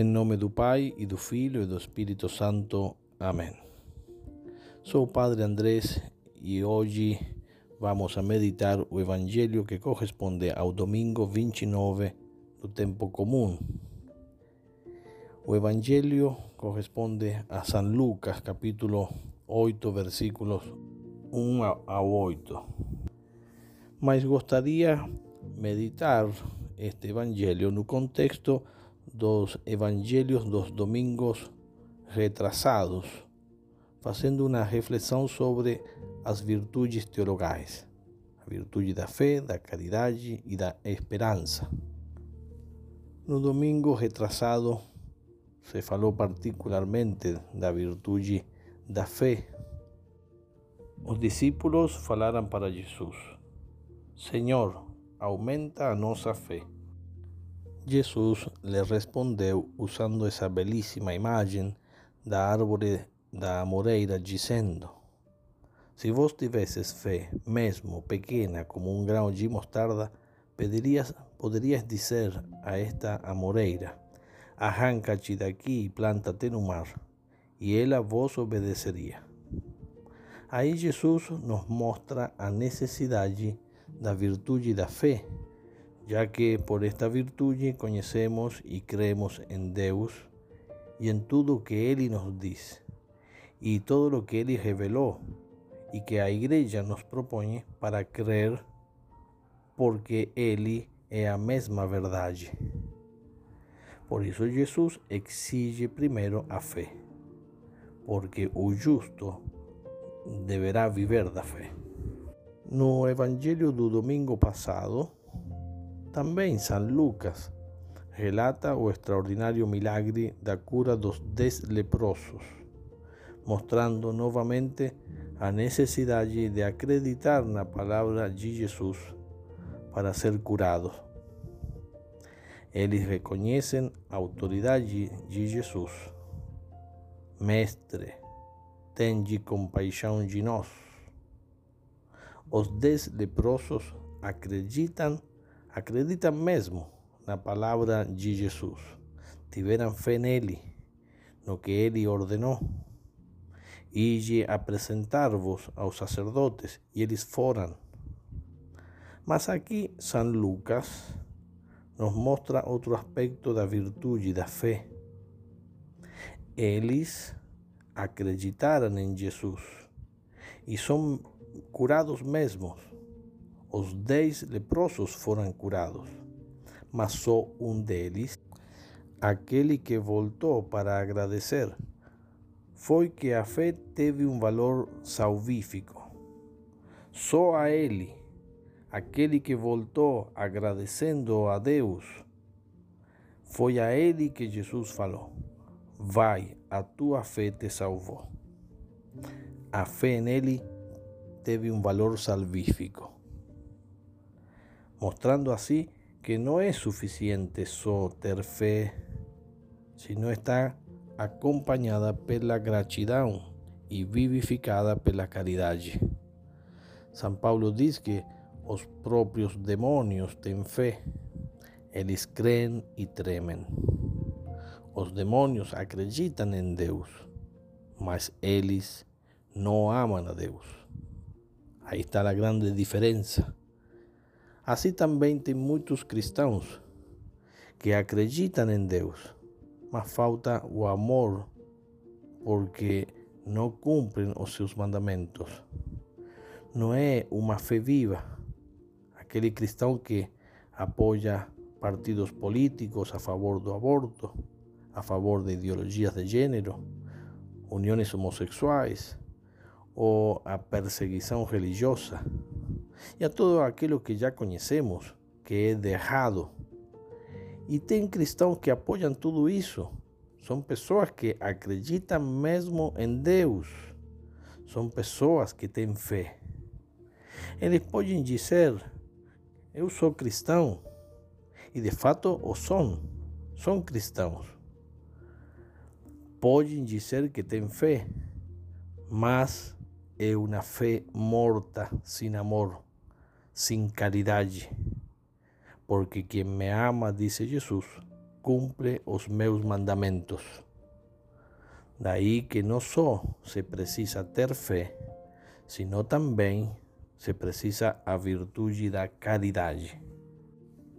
Em nome do Pai e do Filho e do Espírito Santo. Amém. Sou Padre Andrés e hoje vamos a meditar o Evangelho que corresponde ao domingo 29 do tempo comum. O Evangelho corresponde a San Lucas, capítulo 8, versículos 1 a 8. Mas gostaria meditar este Evangelho no contexto dos Evangelhos dos domingos retrasados, fazendo uma reflexão sobre as virtudes teologais, a virtude da fé, da caridade e da esperança. No domingo retrasado se falou particularmente da virtude da fé. Os discípulos falaram para Jesus: Senhor, aumenta a nossa fé. Jesus le respondeu usando essa belíssima imagem da árvore da amoreira, dizendo: Se vos tivesses fé, mesmo pequena como um grão de mostarda, pedirias, poderias dizer a esta amoreira: Arranca-te daqui e planta-te no mar, e ela vos obedeceria. Aí Jesus nos mostra a necessidade da virtude da fé ya que por esta virtude conhecemos e creemos em Deus e em tudo o que Ele nos diz, e todo o que Ele revelou, e que a Igreja nos propõe para crer, porque Ele é a mesma verdade. Por isso, Jesus exige primeiro a fé, porque o justo deverá viver da fé. No Evangelho do domingo passado, também San Lucas relata o extraordinario milagre da cura dos dez leprosos, mostrando novamente a necessidade de acreditar na palavra de Jesus para ser curados. Eles reconhecem a autoridade de Jesus. Mestre, tende compaixão de nós. Os dez leprosos acreditam acreditam mesmo na palavra de Jesus, tiveram fé nele, no que ele ordenou. E apresentar-vos aos sacerdotes, e eles foram. Mas aqui São Lucas nos mostra outro aspecto da virtude da fé. Eles acreditaram em Jesus e são curados mesmos os dez leprosos foram curados, mas só um deles, aquele que voltou para agradecer, foi que a fé teve um valor salvífico. Só a ele, aquele que voltou agradecendo a Deus, foi a ele que Jesus falou: Vai, a tua fé te salvou. A fé nele teve um valor salvífico mostrando así que no es suficiente só ter fé, sino está acompañada pela gratidão e vivificada pela caridade. São Paulo diz que os próprios demônios têm fé, eles creem e tremem. Os demônios acreditam em Deus, mas eles não amam a Deus. Aí está a grande diferença. Assim também tem muitos cristãos que acreditam em Deus, mas falta o amor porque não cumprem os seus mandamentos. Não é uma fé viva. Aquele cristão que apoia partidos políticos a favor do aborto, a favor de ideologias de gênero, uniões homossexuais ou a perseguição religiosa e a todo aquilo que já conhecemos, que é de errado. E tem cristãos que apoiam tudo isso. São pessoas que acreditam mesmo em Deus. São pessoas que têm fé. Eles podem dizer: Eu sou cristão. E de fato o são. São cristãos. Podem dizer que têm fé, mas é uma fé morta, sem amor sin caridade. Porque quem me ama, disse Jesus, cumple os meus mandamentos. Daí que não só se precisa ter fé, sino também se precisa a virtude da caridade.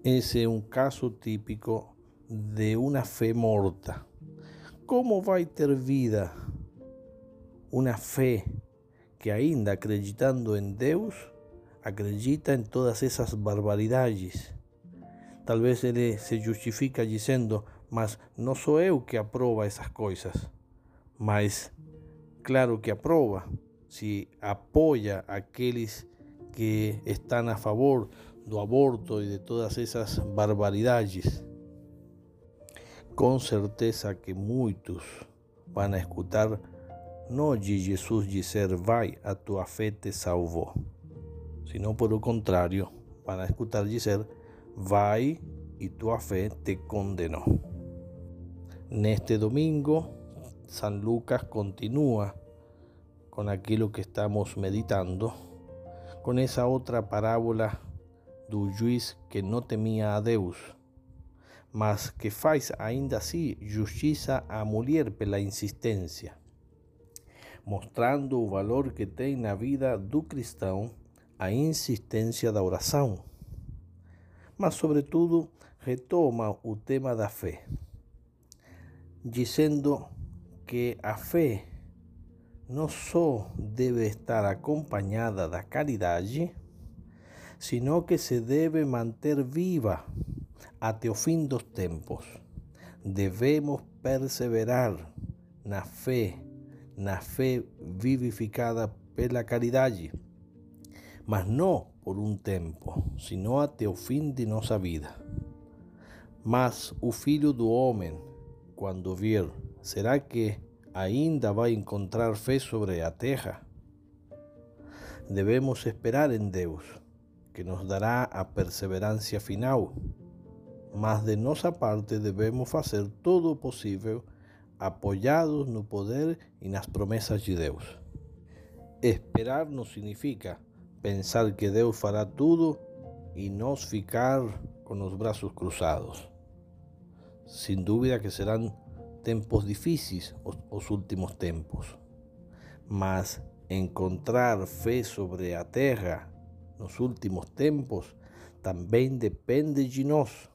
Esse é um caso típico de uma fé morta. Como vai ter vida uma fé que ainda acreditando em Deus, acredita em todas essas barbaridades? Talvez ele se justifica dizendo, mas não sou eu que aprova essas coisas mas claro que aprova, se apoia aqueles que estão a favor do aborto e de todas essas barbaridades. Com certeza que muitos vão escutar não de Jesus dizer vai, a tua fé te salvou, sino por o contrário, vão escutar dizer vai e tua fé te condenou. Neste domingo San Lucas continúa con aquello que estamos meditando, con esa otra parábola do juiz que no temía a Deus, mas que faz ainda así justiça a mulher pela insistência, mostrando o valor que tem na vida do cristão a insistência da oração, mas sobretudo retoma o tema da fé, dizendo que a fe no solo debe estar acompañada de caridad, sino que se debe mantener viva hasta el fin dos tiempos. Debemos perseverar na fe, na fe vivificada la caridad, mas no por un tiempo, sino hasta el fin de nuestra vida. Mas o Filho do Homem, quando vir, será que ainda vai encontrar fe sobre a terra? Debemos esperar en Deus, que nos dará a perseverancia final, mas de nossa parte debemos hacer todo o possível apoyados no poder e nas promessas de Deus. Esperar não significa pensar que Deus fará tudo e nos ficar com os braços cruzados. Sin dúvida que serán tempos difíciles os últimos tempos, mas encontrar fe sobre a terra nos últimos tempos também depende de nós.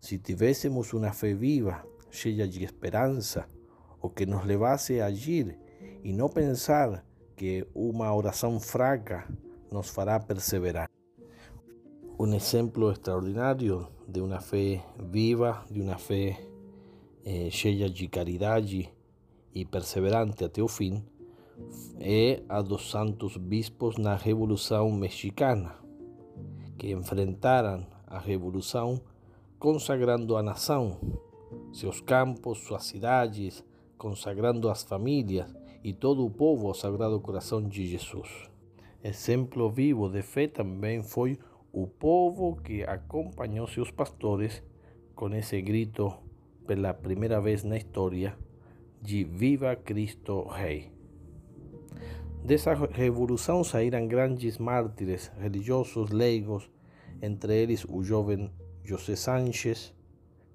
Se tivéssemos uma fé viva, cheia de esperança, o que nos levasse a agir e não pensar que uma oração fraca nos fará perseverar. Um exemplo extraordinário de uma fé viva, de uma fé eh, cheia de caridade e perseverante até o fim, a dos santos bispos na Revolução Mexicana, que enfrentaram a Revolução consagrando a nação, seus campos, suas cidades, consagrando as famílias e todo o povo ao Sagrado Coração de Jesus. Exemplo vivo de fé também foi o povo que acompanhou seus pastores com esse grito la primera vez en la historia de Viva Cristo Rei. esa revolución saíram grandes mártires religiosos leigos, entre eles o joven José Sánchez,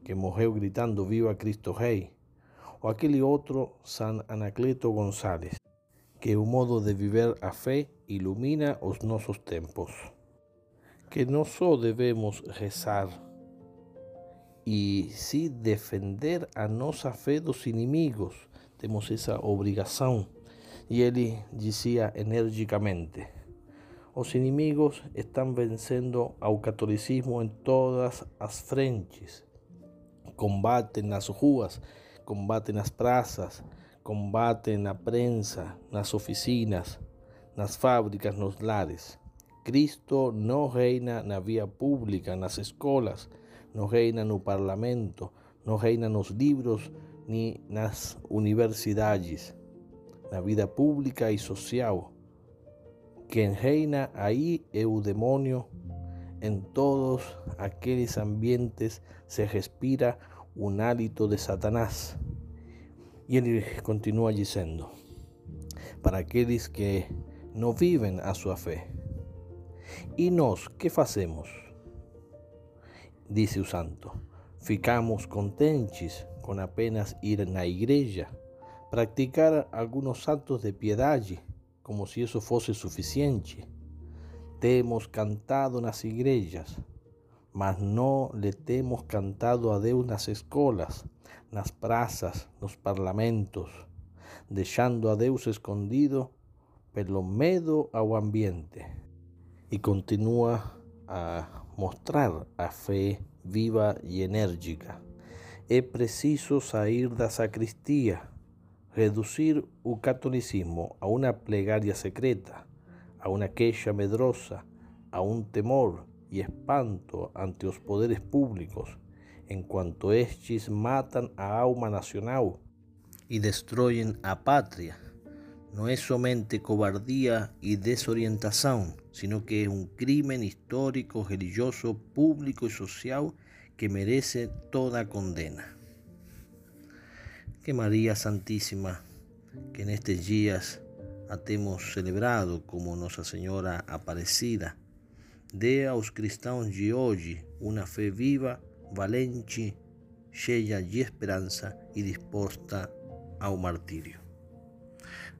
que morreu gritando Viva Cristo Rei, o aquele otro San Anacleto González, que o modo de viver a fe ilumina os nossos tempos. Que no só debemos rezar y sí defender a nossa fe dos inimigos. Temos essa obrigação. E ele dizia energicamente: os inimigos estão vencendo ao catolicismo em todas as frentes. Combatem nas ruas, combatem nas praças, combatem na prensa, nas oficinas, nas fábricas, nos lares. Cristo não reina na via pública, nas escolas, no reina no parlamento, no reina nos libros ni nas universidades, na vida pública e social. Quem reina aí é o demônio. Em todos aqueles ambientes se respira um hálito de Satanás. E ele continua dizendo: para aqueles que não vivem a sua fé. E nós, que fazemos? dice o santo, ficamos contentes con apenas ir la iglesia, practicar algunos actos de piedad, como si eso fuese suficiente. Te hemos cantado en las iglesias, mas no le temos cantado a Deus nas escolas, nas praças, nos parlamentos, deixando a Deus escondido pelo medo ao ambiente. E continua a mostrar a fé viva e enérgica. É preciso sair da sacristia, reduzir o catolicismo a uma plegaria secreta, a uma queixa medrosa, a um temor y espanto ante los poderes públicos, en cuanto estos matan a alma nacional y destruyen a patria. No es somente cobardía y desorientación, sino que es un crimen histórico, religioso, público y social que merece toda condena. Que María Santísima, que en estos días hemos celebrado como Nuestra Señora Aparecida, Dê aos cristãos de hoje uma fé viva, valente, cheia de esperança e disposta ao martírio.